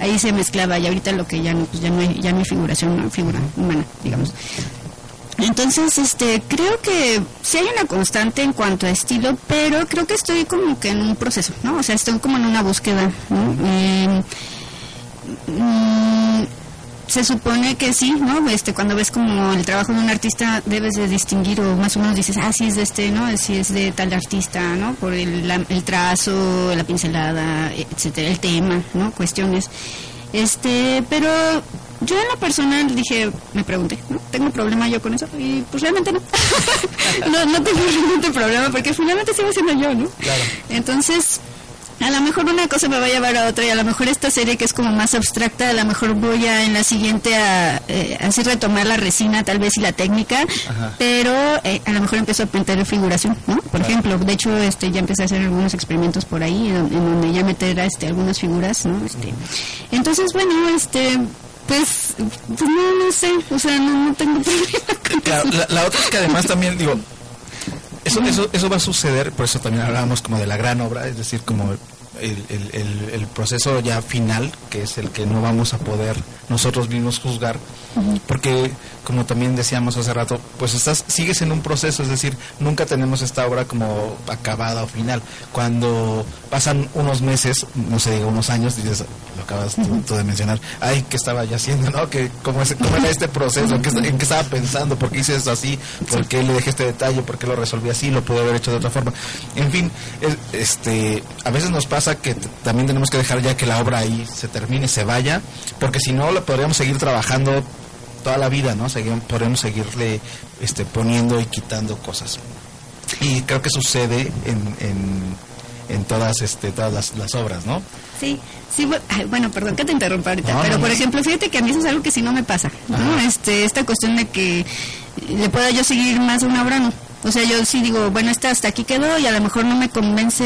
Ahí se mezclaba y ahorita lo que ya no, pues ya no hay, ya no hay figuración, ¿no? Figura humana, digamos. Entonces, este, creo que sí hay una constante en cuanto a estilo, pero creo que estoy como que en un proceso, ¿no? O sea, estoy como en una búsqueda, ¿no? Eh, mm, se supone que sí, ¿no? Este, cuando ves como el trabajo de un artista debes de distinguir o más o menos dices, ah, sí es de este, ¿no? Sí es de tal artista, ¿no? Por el, la- el trazo, la pincelada, etcétera, el tema, ¿no? Cuestiones. Este, pero yo en lo personal dije, me pregunté, ¿no? ¿Tengo problema yo con eso? Y pues realmente no. no, no tengo realmente problema porque finalmente sigo siendo yo, ¿no? Claro. Entonces, a lo mejor una cosa me va a llevar a otra y a lo mejor esta serie que es como más abstracta, a lo mejor voy a en la siguiente a eh, así retomar la resina tal vez y la técnica, pero eh, a lo mejor empiezo a pintar figuración, ¿no? Por ejemplo, de hecho este ya empecé a hacer algunos experimentos por ahí en, en donde ya meter este algunas figuras, ¿no? Este, entonces bueno, este pues, pues no, no sé, o sea, no, no tengo problema con Claro, eso. la, la otra es que además también, digo, eso, eso, eso va a suceder, por eso también hablábamos como de la gran obra, es decir, como el, el, el- el proceso ya final, que es el que no vamos a poder nosotros mismos juzgar, porque como también decíamos hace rato, pues estás, sigues en un proceso, es decir, nunca tenemos esta obra como acabada o final. Cuando pasan unos meses, no sé, digo, unos años, dices, lo acabas tú, tú de mencionar, ay, ¿qué estaba yo haciendo? ¿no? que ¿Cómo, es, cómo era este proceso? ¿Qué, est- ¿En qué estaba pensando? ¿Por qué hice esto así? ¿Por qué le dejé este detalle? ¿Por qué lo resolví así? ¿Lo pude haber hecho de otra forma? En fin, es- este, a veces nos pasa que también tenemos que dejar ya que la obra ahí se termine, se vaya, porque si no, podríamos seguir trabajando toda la vida, ¿no? Seguimos, podemos seguirle este, poniendo y quitando cosas. Y creo que sucede en, en, en todas, este, todas las, las obras, ¿no? Sí, sí, bueno, perdón que te interrumpa ahorita, No, pero no, por no. ejemplo, fíjate que a mí eso es algo que sí no me pasa, ¿no? Ajá. Este, esta cuestión de que le pueda yo seguir más de una obra, no. O sea, yo sí digo, bueno, esta hasta aquí quedó y a lo mejor no me convence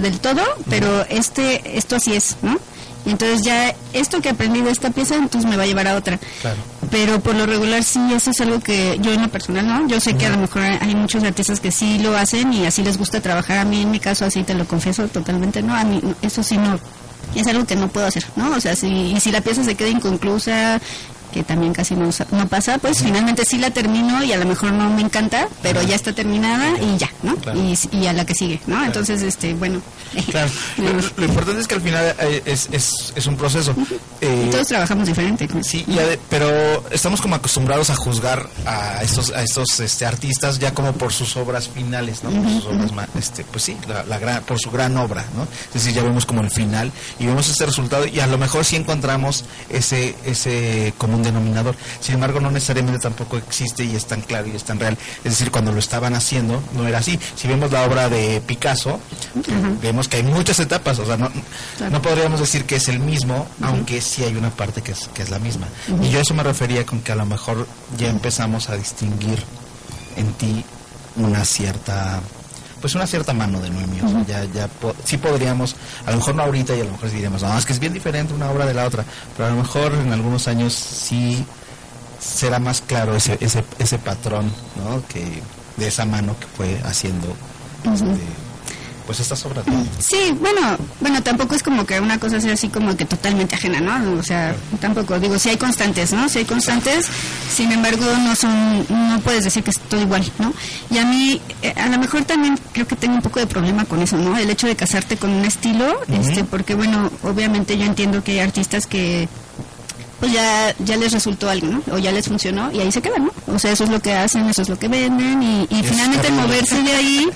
del todo, pero este, esto así es, ¿no? Entonces ya esto que aprendí de esta pieza, entonces me va a llevar a otra. Claro. Pero por lo regular sí, eso es algo que yo en lo personal, ¿no? Yo sé que a lo mejor hay muchos artistas que sí lo hacen y así les gusta trabajar. A mí en mi caso así te lo confieso totalmente, ¿no? A mí eso sí no, es algo que no puedo hacer, ¿no? O sea, si, y si la pieza se queda inconclusa, que también casi no, sa- no pasa, pues finalmente sí la termino y a lo mejor no me encanta, pero ya está terminada y ya, ¿no? Claro. Y, y a la que sigue, ¿no? Entonces, este, bueno. Claro. Lo, lo importante es que al final eh, es, es, es un proceso. Eh, Y todos trabajamos diferente. ¿no? Sí, y ade- pero estamos como acostumbrados a juzgar a estos a estos este, artistas ya como por sus obras finales, ¿no? Por sus obras ma- este, pues sí, la, la gran, por su gran obra, ¿no? Es decir, ya vemos como el final y vemos este resultado y a lo mejor sí encontramos ese ese común denominador. Sin embargo, no necesariamente tampoco existe y es tan claro y es tan real. Es decir, cuando lo estaban haciendo no era así. Si vemos la obra de Picasso, vemos que hay muchas etapas, o sea, no, Claro. no podríamos decir que es el mismo, aunque sí hay una parte que es, que es la misma. Y yo a eso me refería con que a lo mejor ya empezamos a distinguir en ti una cierta pues una cierta mano de Noemí, o sea, ya, ya po- sí podríamos, a lo mejor no ahorita y a lo mejor sí diríamos, no, es que es bien diferente una obra de la otra, pero a lo mejor en algunos años sí será más claro ese, ese, ese patrón, ¿no? Que de esa mano que fue haciendo este, pues estas obras. ¿no? Sí, bueno, bueno, tampoco es como que una cosa sea así como que totalmente ajena, ¿no? O sea, tampoco, digo, si hay constantes, ¿no? Si hay constantes, sin embargo, no son, no puedes decir que es todo igual, ¿no? Y a mí, eh, a lo mejor también creo que tengo un poco de problema con eso, ¿no? El hecho de casarte con un estilo, este, porque bueno, obviamente yo entiendo que hay artistas que pues ya, ya les resultó algo, ¿no? O ya les funcionó y ahí se quedan, ¿no? O sea, eso es lo que hacen, eso es lo que venden y, finalmente moverse de ahí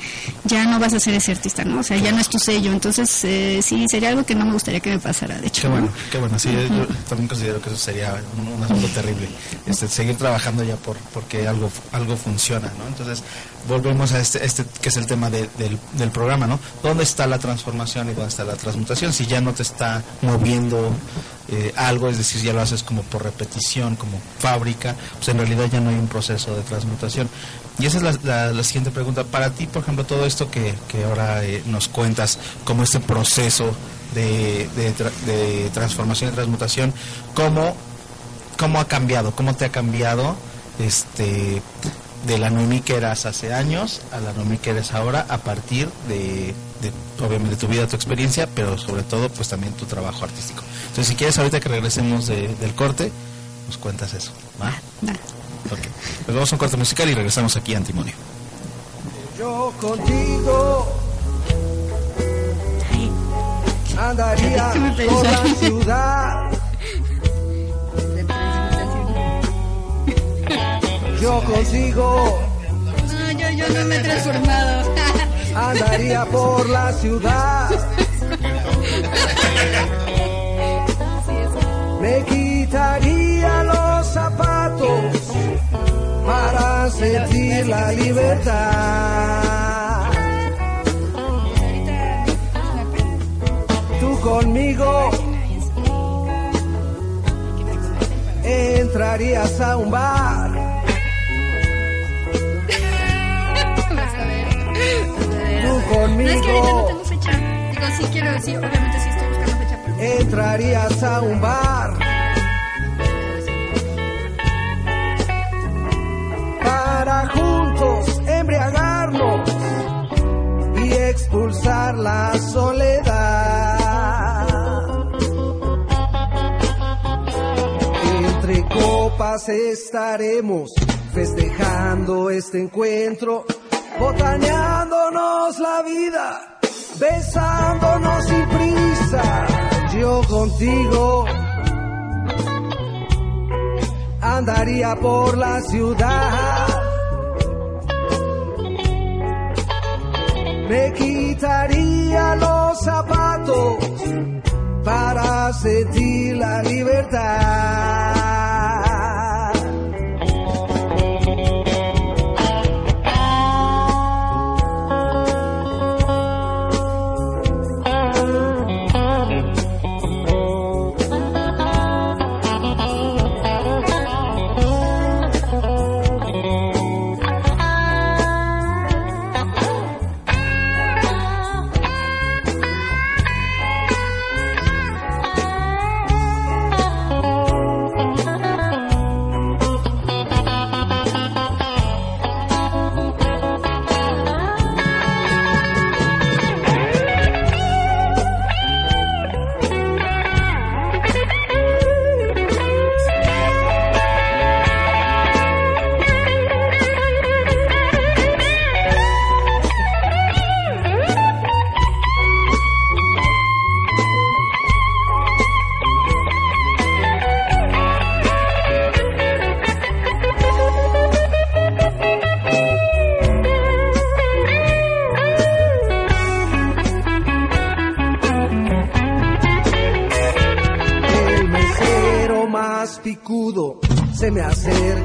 ya no vas a ser ese artista, ¿no? O sea, ya no es tu sello. Entonces, eh, sí, sería algo que no me gustaría que me pasara, de hecho. Qué ¿no? bueno, qué bueno. Sí, yo también considero que eso sería un, un asunto terrible. Este, seguir trabajando ya por porque algo algo funciona, ¿no? Entonces volvemos a este este que es el tema de- del, programa, ¿no? ¿Dónde está la transformación y dónde está la transmutación? Si ya no te está moviendo eh, algo, es decir, ya lo haces como por repetición, como fábrica, pues en realidad ya no hay un proceso de transmutación. Y esa es la, siguiente pregunta. Para ti, por ejemplo, todo esto que, que ahora eh, nos cuentas, como este proceso de, de transformación y transmutación, ¿cómo, ¿cómo ha cambiado? ¿Cómo te ha cambiado este de la Noemí que eras hace años a la Noemí que eres ahora a partir de, de, obviamente tu vida, tu experiencia, pero sobre todo pues también tu trabajo artístico. Entonces si quieres ahorita que regresemos de- del corte, nos cuentas eso. ¿va? Ok. Pues vamos a un corte musical y regresamos aquí a Antimonio. Yo contigo andaría por la ciudad. Yo contigo No, yo, yo no me he transformado. andaría por la ciudad. Me quitaría los zapatos para sentir la libertad. Tú conmigo entrarías a un bar. No, es que ahorita no tengo fecha. Digo, sí quiero, sí, obviamente sí estoy buscando fecha, pero... entrarías a un bar. Para juntos embriagarnos y expulsar la soledad. Entre copas estaremos festejando este encuentro, botaneándonos la vida, besándonos sin prisa. Yo contigo andaría por la ciudad. Me quitaría los zapatos para sentir la libertad.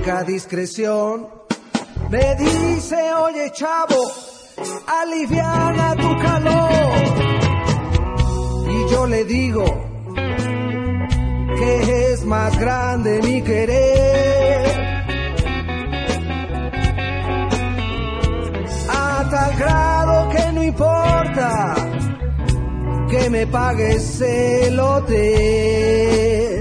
Discreción. Me dice, oye chavo, aliviana tu calor. Y yo le digo que es más grande mi querer. A tal grado que no importa que me pagues el hotel.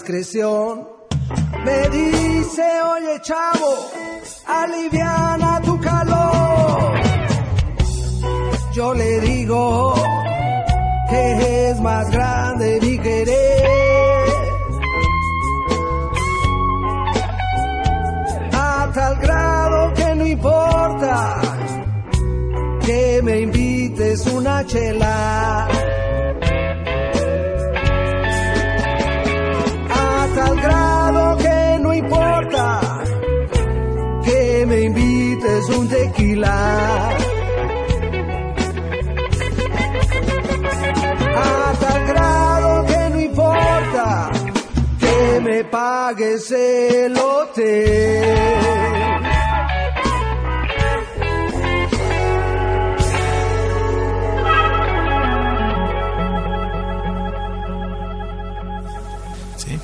Discreción. Me dice, oye chavo, aliviana tu calor. Yo le digo que es más grande mi querer. A tal grado que no importa que me invites una chela. Pagues el hotel. Sí.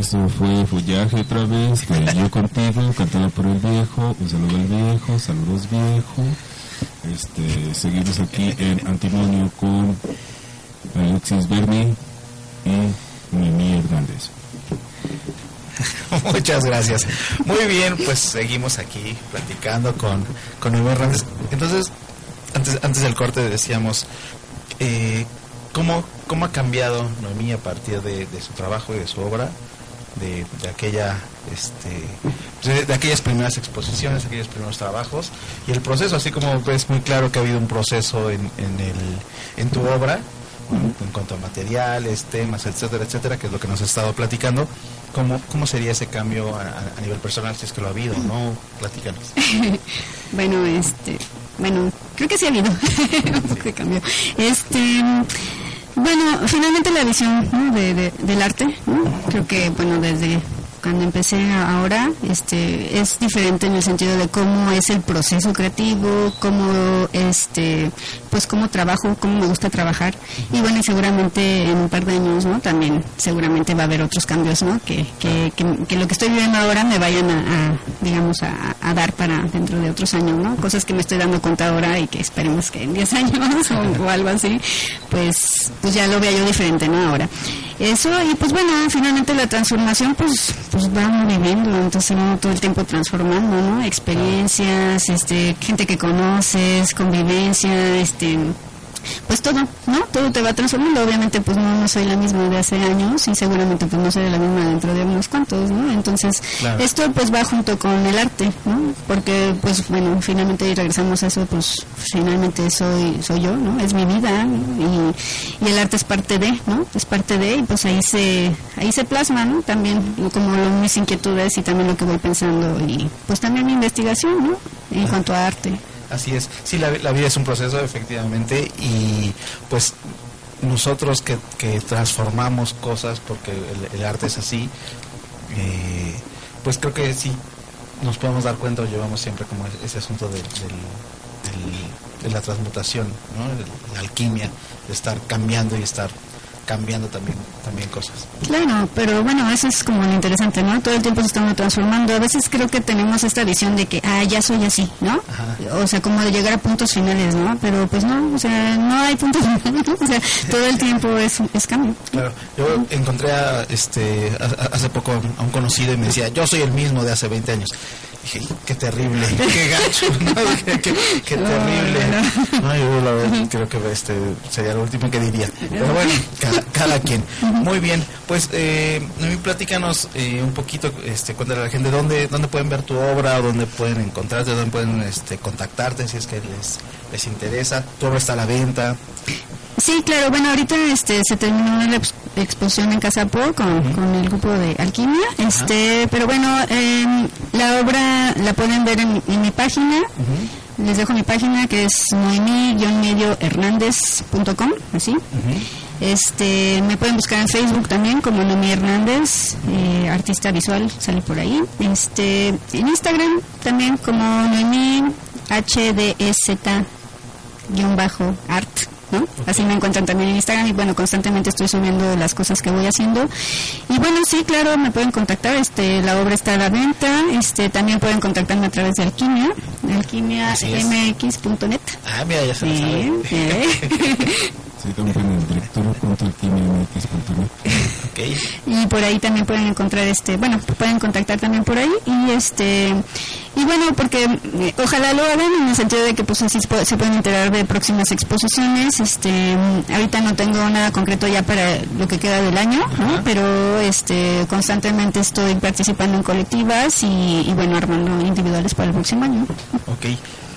Esto fue Follaje otra vez, de Yo Contigo, cantado por el viejo, un saludo al viejo, saludos viejo. Este, seguimos aquí en Antimonio con Alexis Berni y Mimi Hernández. Muchas gracias. Muy bien, pues seguimos aquí platicando con, con Noemí Hernández. Entonces, antes, antes del corte decíamos, eh, ¿cómo, ¿cómo ha cambiado Noemí a partir de, de su trabajo y de su obra? De, de aquella este de, aquellas primeras exposiciones aquellos primeros trabajos y el proceso así como ves muy claro que ha habido un proceso en, en el en tu obra en cuanto a materiales temas etcétera etcétera que es lo que nos has estado platicando cómo cómo sería ese cambio a, nivel personal si es que lo ha habido no platícanos. Bueno, este, bueno, creo que sí ha habido. Un poco de cambio. Este, bueno, finalmente la visión de, de- del arte, creo que, bueno, desde cuando empecé ahora, este, es diferente en el sentido de cómo es el proceso creativo, cómo, este, pues cómo trabajo, cómo me gusta trabajar. Y bueno, seguramente en un par de años, ¿no? También seguramente va a haber otros cambios, ¿no? Que, que, que, lo que estoy viviendo ahora me vayan a, digamos, a, a dar para dentro de otros años, ¿no? Cosas que me estoy dando cuenta ahora y que esperemos que en 10 años o, o algo así, pues, pues ya lo vea yo diferente, ¿no? Ahora. Eso, y pues bueno, finalmente la transformación, pues, pues va uno viviendo, entonces uno todo el tiempo transformando, ¿no? Experiencias, este, gente que conoces, convivencia, este, pues todo, ¿no? Todo te va transformando. Obviamente, pues no, no soy la misma de hace años y seguramente pues no seré la misma dentro de unos cuantos, ¿no? Entonces, Claro. esto pues va junto con el arte, ¿no? Porque, pues bueno, finalmente regresamos a eso, pues finalmente soy soy yo, ¿no? Es mi vida ¿no? y, y el arte es parte de, ¿no? Es parte de y pues ahí se ahí se plasma, ¿no? También como lo- mis inquietudes y también lo que voy pensando y pues también mi investigación, ¿no? En cuanto a arte. Así es. Sí, la, vida es un proceso, efectivamente, y pues nosotros que, transformamos cosas, porque el, arte es así, eh, pues creo que sí nos podemos dar cuenta llevamos siempre como ese- asunto del- de la transmutación, ¿no? De la alquimia, de estar cambiando y estar cambiando también, también cosas. Claro, pero bueno, eso es como lo interesante, ¿no? Todo el tiempo se estamos transformando. A veces creo que tenemos esta visión de que, ah, ya soy así, ¿no? Ajá. O sea, como de llegar a puntos finales, ¿no? Pero pues no, o sea, no hay puntos finales, ¿no? O sea, todo el tiempo es, es cambio. Claro, yo encontré a, este, a- a- hace poco a un conocido y me decía, yo soy el mismo de hace 20 años. Dije, qué terrible, qué gacho, ¿no? qué, qué- qué terrible. No, yo la verdad creo que este sería lo último que diría. Pero bueno, cada, cada quien. Muy bien, pues eh, Noemí, platícanos eh, un poquito, este, cuéntale a la gente dónde, dónde pueden ver tu obra, dónde pueden encontrarte, dónde pueden este, contactarte si es que les, les interesa. Tu obra está a la venta. Sí, claro, bueno, ahorita este, se terminó la ex- exposición en Casapo con, con el grupo de Alquimia, este, pero bueno, em, la obra la pueden ver en, en mi página, les dejo mi página que es noemí-hernández.com, así. Este, me pueden buscar en Facebook también como Noemí Hernández, eh, artista visual, sale por ahí. Este, en Instagram también como Noemí HDZ guion bajo art, ¿no? Así me encuentran también en Instagram y bueno, constantemente estoy subiendo las cosas que voy haciendo. Y bueno, sí, claro, me pueden contactar, este, la obra está a la venta, este, también pueden contactarme a través de Alquimia, alquimiamx.net. Ah, mira, ya se lo Sí, sabe. y por ahí también pueden encontrar este bueno pueden contactar también por ahí y este y bueno porque eh, ojalá lo hagan en el sentido de que pues así se pu- se pueden enterar de próximas exposiciones este ahorita no tengo nada concreto ya para lo que queda del año ¿no? pero este constantemente estoy participando en colectivas y, y bueno armando individuales para el próximo año Ok.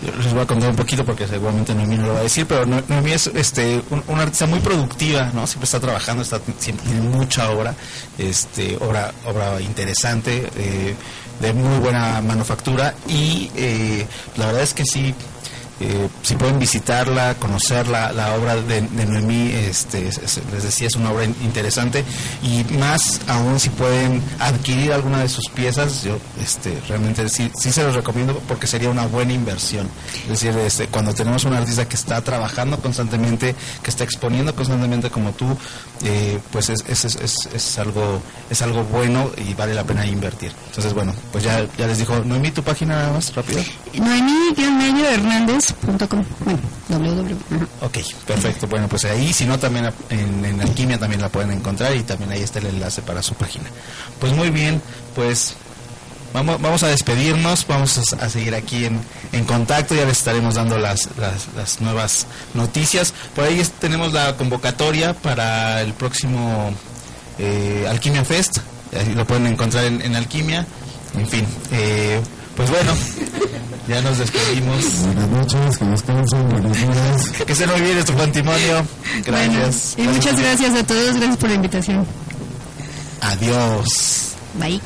Les voy a contar un poquito porque seguramente Noemí no lo va a decir, pero No- Noemí es este, un, una artista muy productiva, ¿no? Siempre está trabajando, está, siempre tiene mucha obra, este, obra, obra interesante, eh, de muy buena manufactura y eh, la verdad es que sí, eh, si pueden visitarla, conocer la, obra de, Noemí, este, es- es- les decía, es una obra in- interesante y más aún si pueden adquirir alguna de sus piezas, yo este, realmente sí, sí se los recomiendo porque sería una buena inversión. Es decir, este, cuando tenemos un artista que está trabajando constantemente, que está exponiendo constantemente como tú, eh, pues es, es, es, es- algo es algo bueno y vale la pena invertir. Entonces, bueno, pues ya, ya les dijo, Noemí, tu página nada más rápido. Noemí-hernández.com. Bueno, www. ajá. Ok, perfecto. Bueno, pues ahí, si no, también en, Alquimia también la pueden encontrar y también ahí está el enlace para su página. Pues muy bien, pues vamos, a despedirnos, vamos a, seguir aquí en, en contacto, ya les estaremos dando las, las, nuevas noticias. Por ahí tenemos la convocatoria para el próximo eh, Alquimia Fest, lo pueden encontrar en, en Alquimia. En fin, eh, pues bueno, ya nos despedimos. Buenas noches, que descansen, buenos días. Que se muy bien, esto fue Antimonio. Gracias. Bueno, y muchas gracias a todos, gracias por la invitación. Adiós. Bye.